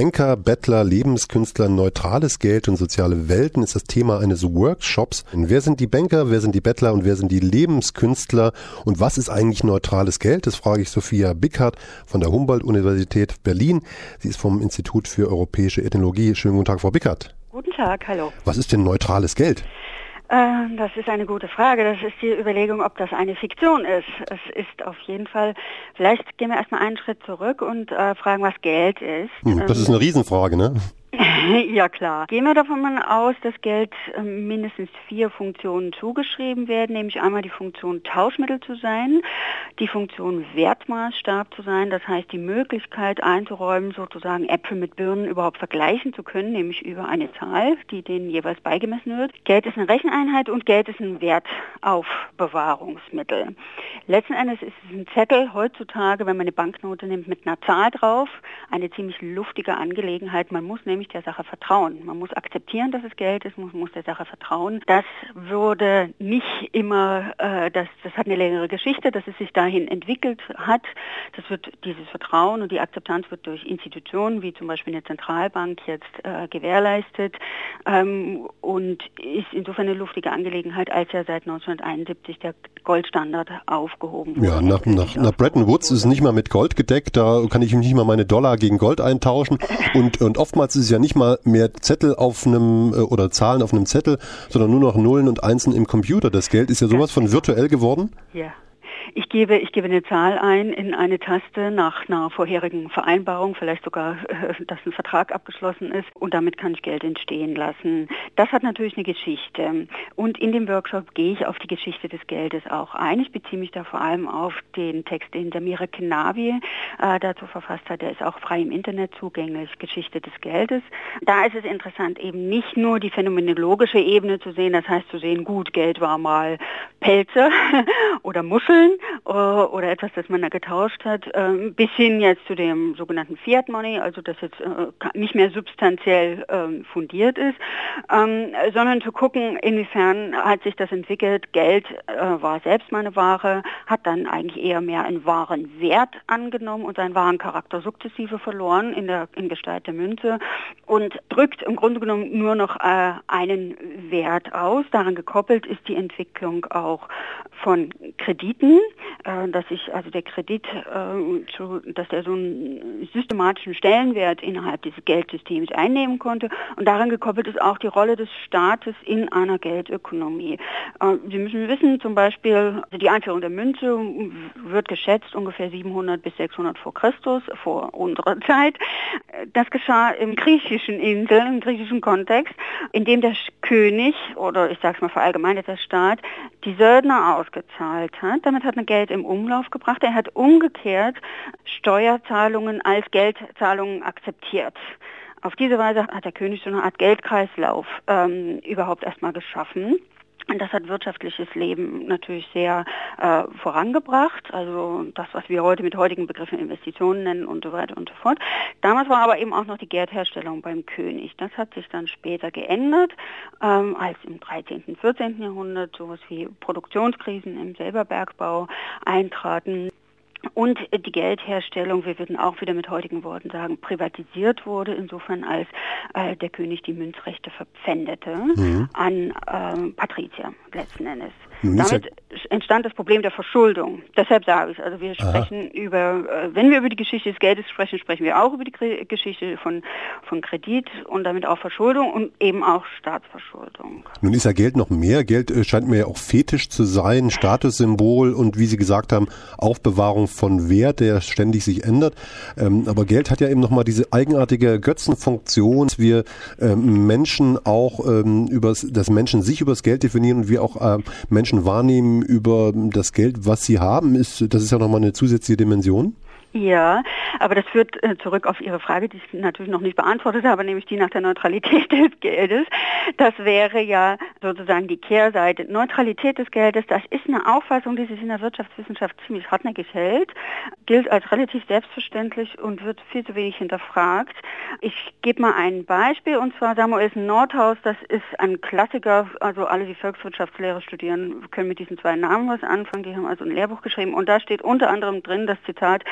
Banker, Bettler, Lebenskünstler, neutrales Geld und soziale Welten ist das Thema eines Workshops. Wer sind die Banker, wer sind die Bettler und wer sind die Lebenskünstler und was ist eigentlich neutrales Geld? Das frage ich Sophia Bickhardt von der Humboldt-Universität Berlin. Sie ist vom Institut für europäische Ethnologie. Schönen guten Tag, Frau Bickhardt. Guten Tag, hallo. Was ist denn neutrales Geld? Äh, das ist eine gute Frage. Das ist die Überlegung, ob das eine Fiktion ist. Es ist auf jeden Fall, vielleicht gehen wir erstmal einen Schritt zurück und äh, fragen, was Geld ist. Hm, das ist eine Riesenfrage, ne? ja klar. Gehen wir davon aus, dass Geld äh, mindestens vier Funktionen zugeschrieben werden, nämlich einmal die Funktion Tauschmittel zu sein, die Funktion Wertmaßstab zu sein, das heißt die Möglichkeit einzuräumen, sozusagen Äpfel mit Birnen überhaupt vergleichen zu können, nämlich über eine Zahl, die denen jeweils beigemessen wird. Geld ist eine Recheneinheit und Geld ist ein Wertaufbewahrungsmittel. Letzten Endes ist es ein Zettel heutzutage, wenn man eine Banknote nimmt, mit einer Zahl drauf, eine ziemlich luftige Angelegenheit. Man muss nämlich der Sache vertrauen. Man muss akzeptieren, dass es Geld ist, man muss der Sache vertrauen. Das würde nicht immer, äh, das, das hat eine längere Geschichte, dass es sich dahin entwickelt hat. Das wird dieses Vertrauen und die Akzeptanz wird durch Institutionen wie zum Beispiel eine Zentralbank jetzt äh, gewährleistet ähm, und ist insofern eine luftige Angelegenheit, als ja seit 1971 der Goldstandard aufgehoben wurde. Ja, nach, nach, nach Bretton Woods ist es nicht mal mit Gold gedeckt, da kann ich nicht mal meine Dollar gegen Gold eintauschen und, und oftmals ist es ja nicht mal mehr Zettel auf einem äh, oder Zahlen auf einem Zettel, sondern nur noch Nullen und Einsen im Computer. Das Geld ist ja sowas von virtuell geworden. Ja. Ich gebe, ich gebe eine Zahl ein in eine Taste nach einer vorherigen Vereinbarung, vielleicht sogar, äh, dass ein Vertrag abgeschlossen ist und damit kann ich Geld entstehen lassen. Das hat natürlich eine Geschichte und in dem Workshop gehe ich auf die Geschichte des Geldes auch ein. Ich beziehe mich da vor allem auf den Text, den Mire Kenavi äh, dazu verfasst hat. Der ist auch frei im Internet zugänglich, Geschichte des Geldes. Da ist es interessant, eben nicht nur die phänomenologische Ebene zu sehen, das heißt zu sehen, gut, Geld war mal Pelze oder Muscheln, oder etwas, das man da getauscht hat, ähm, bis hin jetzt zu dem sogenannten Fiat Money, also das jetzt äh, nicht mehr substanziell ähm, fundiert ist, ähm, sondern zu gucken, inwiefern hat sich das entwickelt. Geld äh, war selbst mal eine Ware, hat dann eigentlich eher mehr einen wahren Wert angenommen und seinen wahren Charakter sukzessive verloren in der in Gestalt der Münze und drückt im Grunde genommen nur noch einen Wert aus. Daran gekoppelt ist die Entwicklung auch von Krediten, äh, dass sich also der Kredit, äh, zu, dass er so einen systematischen Stellenwert innerhalb dieses Geldsystems einnehmen konnte. Und daran gekoppelt ist auch die Rolle des Staates in einer Geldökonomie. Äh, Sie müssen wissen, zum Beispiel die Einführung der Münze wird geschätzt ungefähr 700 bis 600 vor Christus, vor unserer Zeit. Das geschah im griechischen Insel, im griechischen Kontext, in dem der König oder ich sage es mal verallgemeinert der Staat die Söldner ausgezahlt hat. Damit hat man Geld im Umlauf gebracht. Er hat umgekehrt Steuerzahlungen als Geldzahlungen akzeptiert. Auf diese Weise hat der König so eine Art Geldkreislauf ähm, überhaupt erstmal geschaffen. Und das hat wirtschaftliches Leben natürlich sehr äh, vorangebracht, also das, was wir heute mit heutigen Begriffen Investitionen nennen und so weiter und so fort. Damals war aber eben auch noch die Geldherstellung beim König. Das hat sich dann später geändert, ähm, als im 13., und 14. Jahrhundert sowas wie Produktionskrisen im Selberbergbau eintraten und die Geldherstellung, wir würden auch wieder mit heutigen Worten sagen, privatisiert wurde, insofern als äh, der König die Münzrechte verpfändete mhm. an äh, Patrizier letzten Endes. Damit entstand das Problem der Verschuldung. Deshalb sage ich, also wir sprechen Aha. über, äh, wenn wir über die Geschichte des Geldes sprechen, sprechen wir auch über die Geschichte von, von Kredit und damit auch Verschuldung und eben auch Staatsverschuldung. Nun ist ja Geld noch mehr. Geld äh, scheint mir ja auch fetisch zu sein, Statussymbol und wie Sie gesagt haben, Aufbewahrung von Wert, der ständig sich ändert. Ähm, aber Geld hat ja eben nochmal diese eigenartige Götzenfunktion, dass wir ähm, Menschen auch ähm, über dass Menschen sich über das Geld definieren und wir auch Menschen Menschen wahrnehmen über das Geld, was sie haben, ist, das ist ja nochmal eine zusätzliche Dimension. Ja, aber das führt äh, zurück auf Ihre Frage, die ich natürlich noch nicht beantwortet habe, nämlich die nach der Neutralität des Geldes. Das wäre ja sozusagen die Kehrseite. Neutralität des Geldes, das ist eine Auffassung, die sich in der Wirtschaftswissenschaft ziemlich hartnäckig hält, gilt als relativ selbstverständlich und wird viel zu wenig hinterfragt. Ich gebe mal ein Beispiel und zwar Samuelsen Nordhaus, das ist ein Klassiker, also alle, die Volkswirtschaftslehre studieren, können mit diesen zwei Namen was anfangen, die haben also ein Lehrbuch geschrieben und da steht unter anderem drin das Zitat,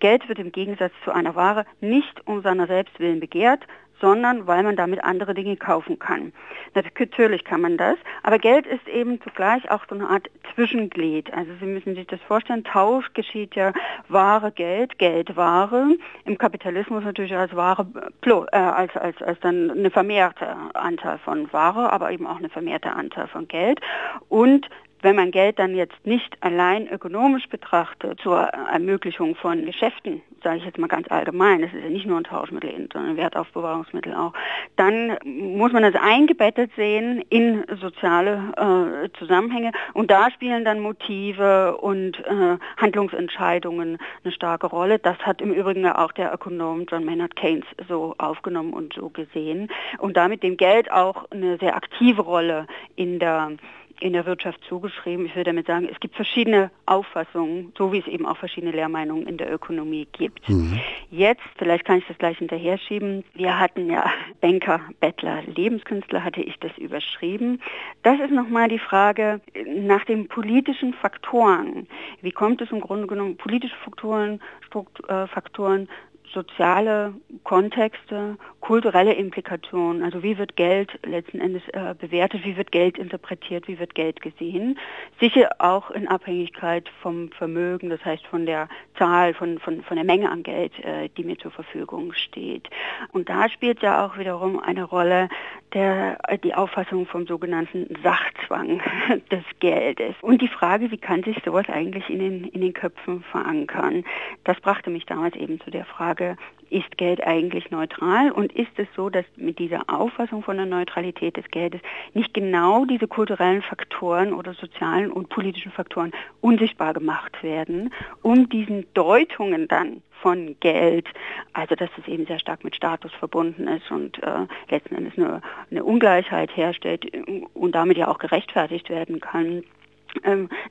Geld wird im Gegensatz zu einer Ware nicht um seiner selbst willen begehrt, sondern weil man damit andere Dinge kaufen kann. Natürlich kann man das, aber Geld ist eben zugleich auch so eine Art Zwischenglied. Also Sie müssen sich das vorstellen, Tausch geschieht ja Ware, Geld, Geld, Ware. Im Kapitalismus natürlich als Ware, äh, als, als, als dann eine vermehrte Anteil von Ware, aber eben auch eine vermehrte Anteil von Geld. Und wenn man Geld dann jetzt nicht allein ökonomisch betrachtet zur Ermöglichung von Geschäften, sage ich jetzt mal ganz allgemein, das ist ja nicht nur ein Tauschmittel, sondern ein Wertaufbewahrungsmittel auch, dann muss man das eingebettet sehen in soziale äh, Zusammenhänge und da spielen dann Motive und äh, Handlungsentscheidungen eine starke Rolle. Das hat im Übrigen auch der Ökonom John Maynard Keynes so aufgenommen und so gesehen und damit dem Geld auch eine sehr aktive Rolle in der in der Wirtschaft zugeschrieben. Ich würde damit sagen, es gibt verschiedene Auffassungen, so wie es eben auch verschiedene Lehrmeinungen in der Ökonomie gibt. Mhm. Jetzt, vielleicht kann ich das gleich hinterher schieben, wir hatten ja Banker, Bettler, Lebenskünstler, hatte ich das überschrieben. Das ist nochmal die Frage nach den politischen Faktoren. Wie kommt es im Grunde genommen, politische Faktoren, Struktur, äh, Faktoren soziale Kontexte, kulturelle Implikationen, also wie wird Geld letzten Endes äh, bewertet, wie wird Geld interpretiert, wie wird Geld gesehen, sicher auch in Abhängigkeit vom Vermögen, das heißt von der Zahl, von, von, von der Menge an Geld, äh, die mir zur Verfügung steht. Und da spielt ja auch wiederum eine Rolle der, die Auffassung vom sogenannten Sachzwang des Geldes. Und die Frage, wie kann sich sowas eigentlich in den, in den Köpfen verankern? Das brachte mich damals eben zu der Frage, ist Geld eigentlich neutral? Und ist es so, dass mit dieser Auffassung von der Neutralität des Geldes nicht genau diese kulturellen Faktoren oder sozialen und politischen Faktoren unsichtbar gemacht werden, um diesen Deutungen dann von Geld, also dass es eben sehr stark mit Status verbunden ist und äh, letzten Endes eine, eine Ungleichheit herstellt und damit ja auch gerechtfertigt werden kann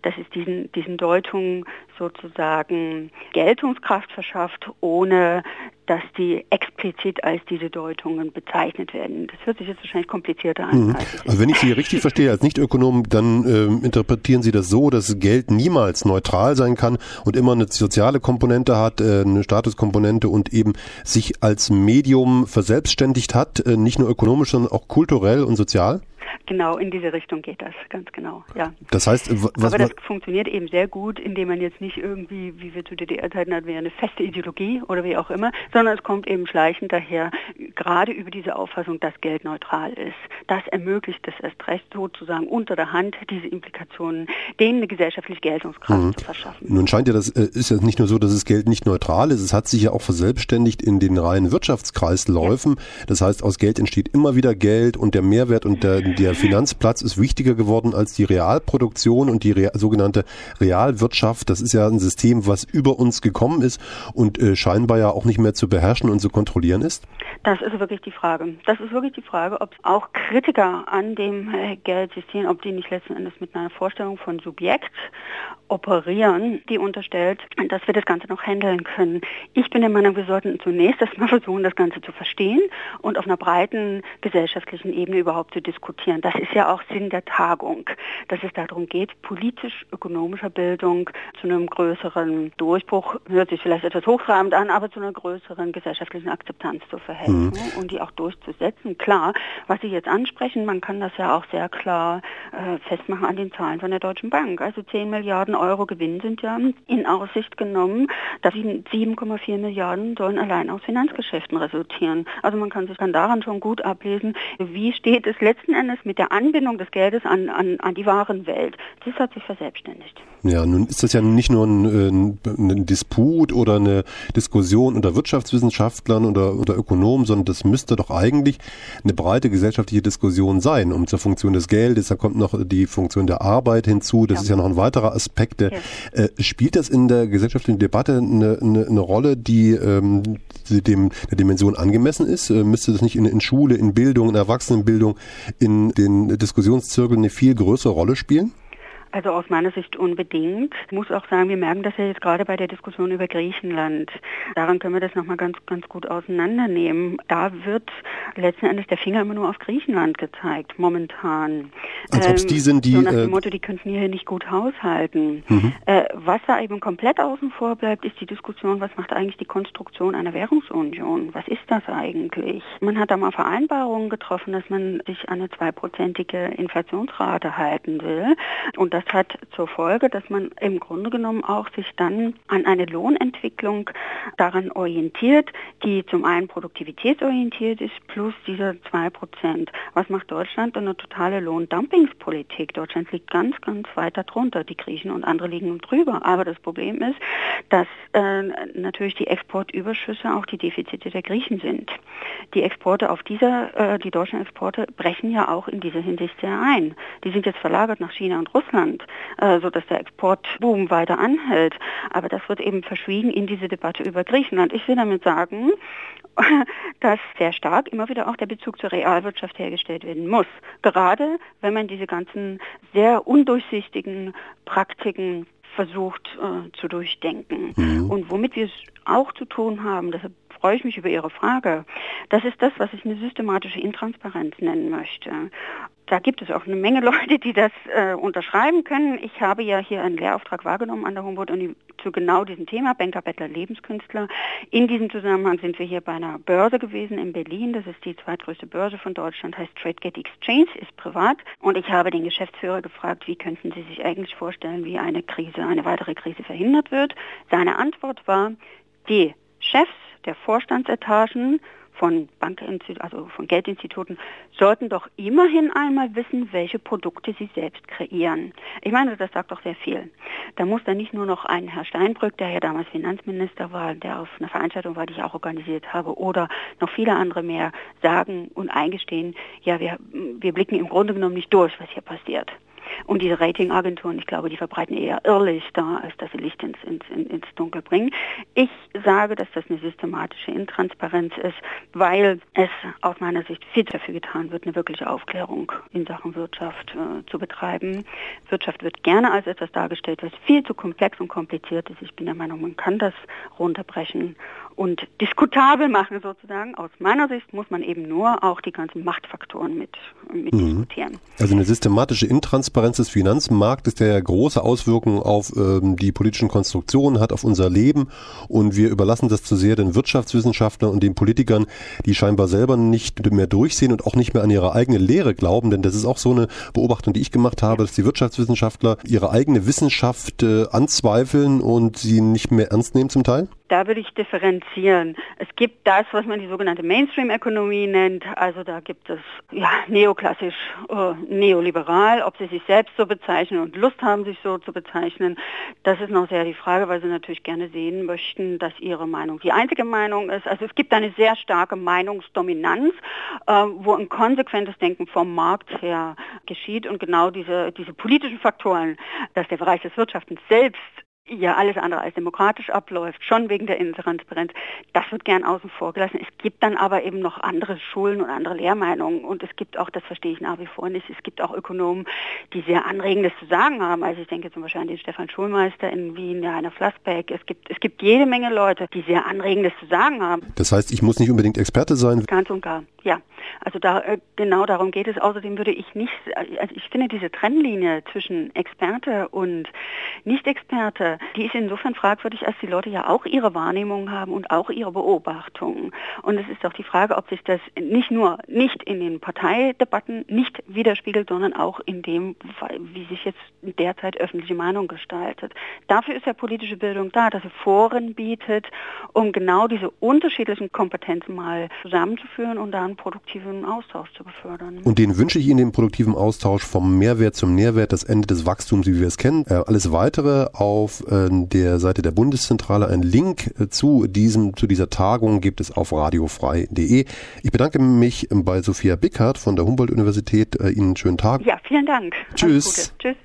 dass es diesen, diesen Deutungen sozusagen Geltungskraft verschafft, ohne dass die explizit als diese Deutungen bezeichnet werden. Das hört sich jetzt wahrscheinlich komplizierter an. Mhm. Also wenn ich Sie richtig verstehe als Nichtökonom, dann äh, interpretieren Sie das so, dass Geld niemals neutral sein kann und immer eine soziale Komponente hat, äh, eine Statuskomponente und eben sich als Medium verselbstständigt hat, äh, nicht nur ökonomisch, sondern auch kulturell und sozial? Genau, in diese Richtung geht das, ganz genau, ja. Das heißt, was Aber das funktioniert eben sehr gut, indem man jetzt nicht irgendwie, wie wir zu DDR-Zeiten hatten, wir eine feste Ideologie oder wie auch immer, sondern es kommt eben schleichend daher, gerade über diese Auffassung, dass Geld neutral ist. Das ermöglicht es erst recht sozusagen unter der Hand, diese Implikationen, denen eine gesellschaftliche Geltungskraft mhm. zu verschaffen. Nun scheint ja, das äh, ist ja nicht nur so, dass das Geld nicht neutral ist, es hat sich ja auch verselbstständigt in den reinen Wirtschaftskreisläufen. Ja. Das heißt, aus Geld entsteht immer wieder Geld und der Mehrwert und der, der Finanzplatz ist wichtiger geworden als die Realproduktion und die Real, sogenannte Realwirtschaft. Das ist ja ein System, was über uns gekommen ist und äh, scheinbar ja auch nicht mehr zu beherrschen und zu kontrollieren ist. Das ist wirklich die Frage. Das ist wirklich die Frage, ob auch Kritiker an dem äh, Geldsystem, ob die nicht letzten Endes mit einer Vorstellung von Subjekt operieren, die unterstellt, dass wir das Ganze noch handeln können. Ich bin der Meinung, wir sollten zunächst erstmal versuchen, das Ganze zu verstehen und auf einer breiten gesellschaftlichen Ebene überhaupt zu diskutieren. Das ist ja auch Sinn der Tagung, dass es darum geht, politisch-ökonomischer Bildung zu einem größeren Durchbruch, hört sich vielleicht etwas hochtrabend an, aber zu einer größeren gesellschaftlichen Akzeptanz zu verhelfen mhm. und die auch durchzusetzen. Klar, was Sie jetzt ansprechen, man kann das ja auch sehr klar äh, festmachen an den Zahlen von der Deutschen Bank. Also 10 Milliarden Euro Gewinn sind ja in Aussicht genommen. Da 7,4 Milliarden sollen allein aus Finanzgeschäften resultieren. Also man kann sich dann daran schon gut ablesen, wie steht es letzten Endes mit der Anbindung des Geldes an, an, an die Warenwelt. Das hat sich verselbstständigt. Ja, nun ist das ja nicht nur ein, ein, ein Disput oder eine Diskussion unter Wirtschaftswissenschaftlern oder, oder Ökonomen, sondern das müsste doch eigentlich eine breite gesellschaftliche Diskussion sein, um zur Funktion des Geldes, da kommt noch die Funktion der Arbeit hinzu, das ja. ist ja noch ein weiterer Aspekt. Ja. Äh, spielt das in der gesellschaftlichen Debatte eine, eine, eine Rolle, die ähm, dem der Dimension angemessen ist? Äh, müsste das nicht in, in Schule, in Bildung, in Erwachsenenbildung, in den Diskussionszirkeln eine viel größere Rolle spielen? Also aus meiner Sicht unbedingt. Ich muss auch sagen, wir merken das ja jetzt gerade bei der Diskussion über Griechenland. Daran können wir das nochmal ganz, ganz gut auseinandernehmen. Da wird letzten Endes der Finger immer nur auf Griechenland gezeigt, momentan. Als ähm, ob die sind, die... So nach dem äh, Motto, die könnten hier nicht gut haushalten. Mhm. Äh, was da eben komplett außen vor bleibt, ist die Diskussion, was macht eigentlich die Konstruktion einer Währungsunion? Was ist das eigentlich? Man hat da mal Vereinbarungen getroffen, dass man sich an eine zweiprozentige Inflationsrate halten will. Und das hat zur Folge, dass man im Grunde genommen auch sich dann an eine Lohnentwicklung daran orientiert, die zum einen produktivitätsorientiert ist, plus diese zwei Prozent. Was macht Deutschland? Eine totale Lohndumpingspolitik. Deutschland liegt ganz, ganz weit darunter. Die Griechen und andere liegen drüber. Aber das Problem ist, dass äh, natürlich die Exportüberschüsse auch die Defizite der Griechen sind. Die Exporte auf dieser, äh, die deutschen Exporte brechen ja auch in dieser Hinsicht sehr ein. Die sind jetzt verlagert nach China und Russland, äh, so dass der Exportboom weiter anhält. Aber das wird eben verschwiegen in diese Debatte über Griechenland. Ich will damit sagen, dass sehr stark immer wieder auch der Bezug zur Realwirtschaft hergestellt werden muss. Gerade wenn man diese ganzen sehr undurchsichtigen Praktiken versucht äh, zu durchdenken. Mhm. Und womit wir es auch zu tun haben, deshalb freue ich mich über Ihre Frage. Das ist das, was ich eine systematische Intransparenz nennen möchte. Da gibt es auch eine Menge Leute, die das äh, unterschreiben können. Ich habe ja hier einen Lehrauftrag wahrgenommen an der Humboldt-Uni zu genau diesem Thema, Banker, Bettler, Lebenskünstler. In diesem Zusammenhang sind wir hier bei einer Börse gewesen in Berlin. Das ist die zweitgrößte Börse von Deutschland, heißt TradeGate Exchange, ist privat. Und ich habe den Geschäftsführer gefragt, wie könnten Sie sich eigentlich vorstellen, wie eine Krise, eine weitere Krise verhindert wird. Seine Antwort war, die Chefs der Vorstandsetagen von Bankinstituten, also von Geldinstituten, sollten doch immerhin einmal wissen, welche Produkte sie selbst kreieren. Ich meine, das sagt doch sehr viel. Da muss dann nicht nur noch ein Herr Steinbrück, der ja damals Finanzminister war, der auf einer Veranstaltung war, die ich auch organisiert habe, oder noch viele andere mehr sagen und eingestehen, ja, wir, wir blicken im Grunde genommen nicht durch, was hier passiert. Und diese Ratingagenturen, ich glaube, die verbreiten eher Irrlichter, als dass sie Licht ins, ins, ins Dunkel bringen. Ich sage, dass das eine systematische Intransparenz ist, weil es aus meiner Sicht viel dafür getan wird, eine wirkliche Aufklärung in Sachen Wirtschaft äh, zu betreiben. Wirtschaft wird gerne als etwas dargestellt, was viel zu komplex und kompliziert ist. Ich bin der Meinung, man kann das runterbrechen und diskutabel machen sozusagen. Aus meiner Sicht muss man eben nur auch die ganzen Machtfaktoren mit, mit mhm. diskutieren. Also eine systematische Intransparenz des Finanzmarktes, der große Auswirkungen auf ähm, die politischen Konstruktionen hat, auf unser Leben. Und wir überlassen das zu sehr den Wirtschaftswissenschaftlern und den Politikern, die scheinbar selber nicht mehr durchsehen und auch nicht mehr an ihre eigene Lehre glauben. Denn das ist auch so eine Beobachtung, die ich gemacht habe, dass die Wirtschaftswissenschaftler ihre eigene Wissenschaft äh, anzweifeln und sie nicht mehr ernst nehmen zum Teil. Da würde ich differenzieren. Es gibt das, was man die sogenannte Mainstream-Ökonomie nennt. Also da gibt es ja neoklassisch, äh, neoliberal, ob sie sich selbst so bezeichnen und Lust haben, sich so zu bezeichnen. Das ist noch sehr die Frage, weil sie natürlich gerne sehen möchten, dass ihre Meinung die einzige Meinung ist. Also es gibt eine sehr starke Meinungsdominanz, äh, wo ein konsequentes Denken vom Markt her geschieht und genau diese, diese politischen Faktoren, dass der Bereich des Wirtschaftens selbst ja alles andere als demokratisch abläuft, schon wegen der Intransparenz, das wird gern außen vor gelassen. Es gibt dann aber eben noch andere Schulen und andere Lehrmeinungen und es gibt auch, das verstehe ich nach wie vor nicht, es gibt auch Ökonomen, die sehr Anregendes zu sagen haben. Also ich denke zum Beispiel an den Stefan Schulmeister in Wien, der Heiner Flassbeck. Es gibt, es gibt jede Menge Leute, die sehr Anregendes zu sagen haben. Das heißt, ich muss nicht unbedingt Experte sein? Ganz und gar, ja. Also da, äh, genau darum geht es. Außerdem würde ich nicht, also ich finde diese Trennlinie zwischen Experte und Nicht-Experte, die ist insofern fragwürdig, als die Leute ja auch ihre Wahrnehmungen haben und auch ihre Beobachtungen. Und es ist doch die Frage, ob sich das nicht nur nicht in den Parteidebatten nicht widerspiegelt, sondern auch in dem, wie sich jetzt derzeit öffentliche Meinung gestaltet. Dafür ist ja politische Bildung da, dass sie Foren bietet, um genau diese unterschiedlichen Kompetenzen mal zusammenzuführen und dann produktiven Austausch zu befördern. Und den wünsche ich Ihnen den produktiven Austausch vom Mehrwert zum Nährwert, das Ende des Wachstums, wie wir es kennen. Äh, alles weitere auf äh, der Seite der Bundeszentrale. Ein Link äh, zu diesem, zu dieser Tagung gibt es auf radiofrei.de. Ich bedanke mich bei Sophia Bickhardt von der Humboldt-Universität. Ihnen einen schönen Tag. Ja, vielen Dank. Tschüss. Tschüss.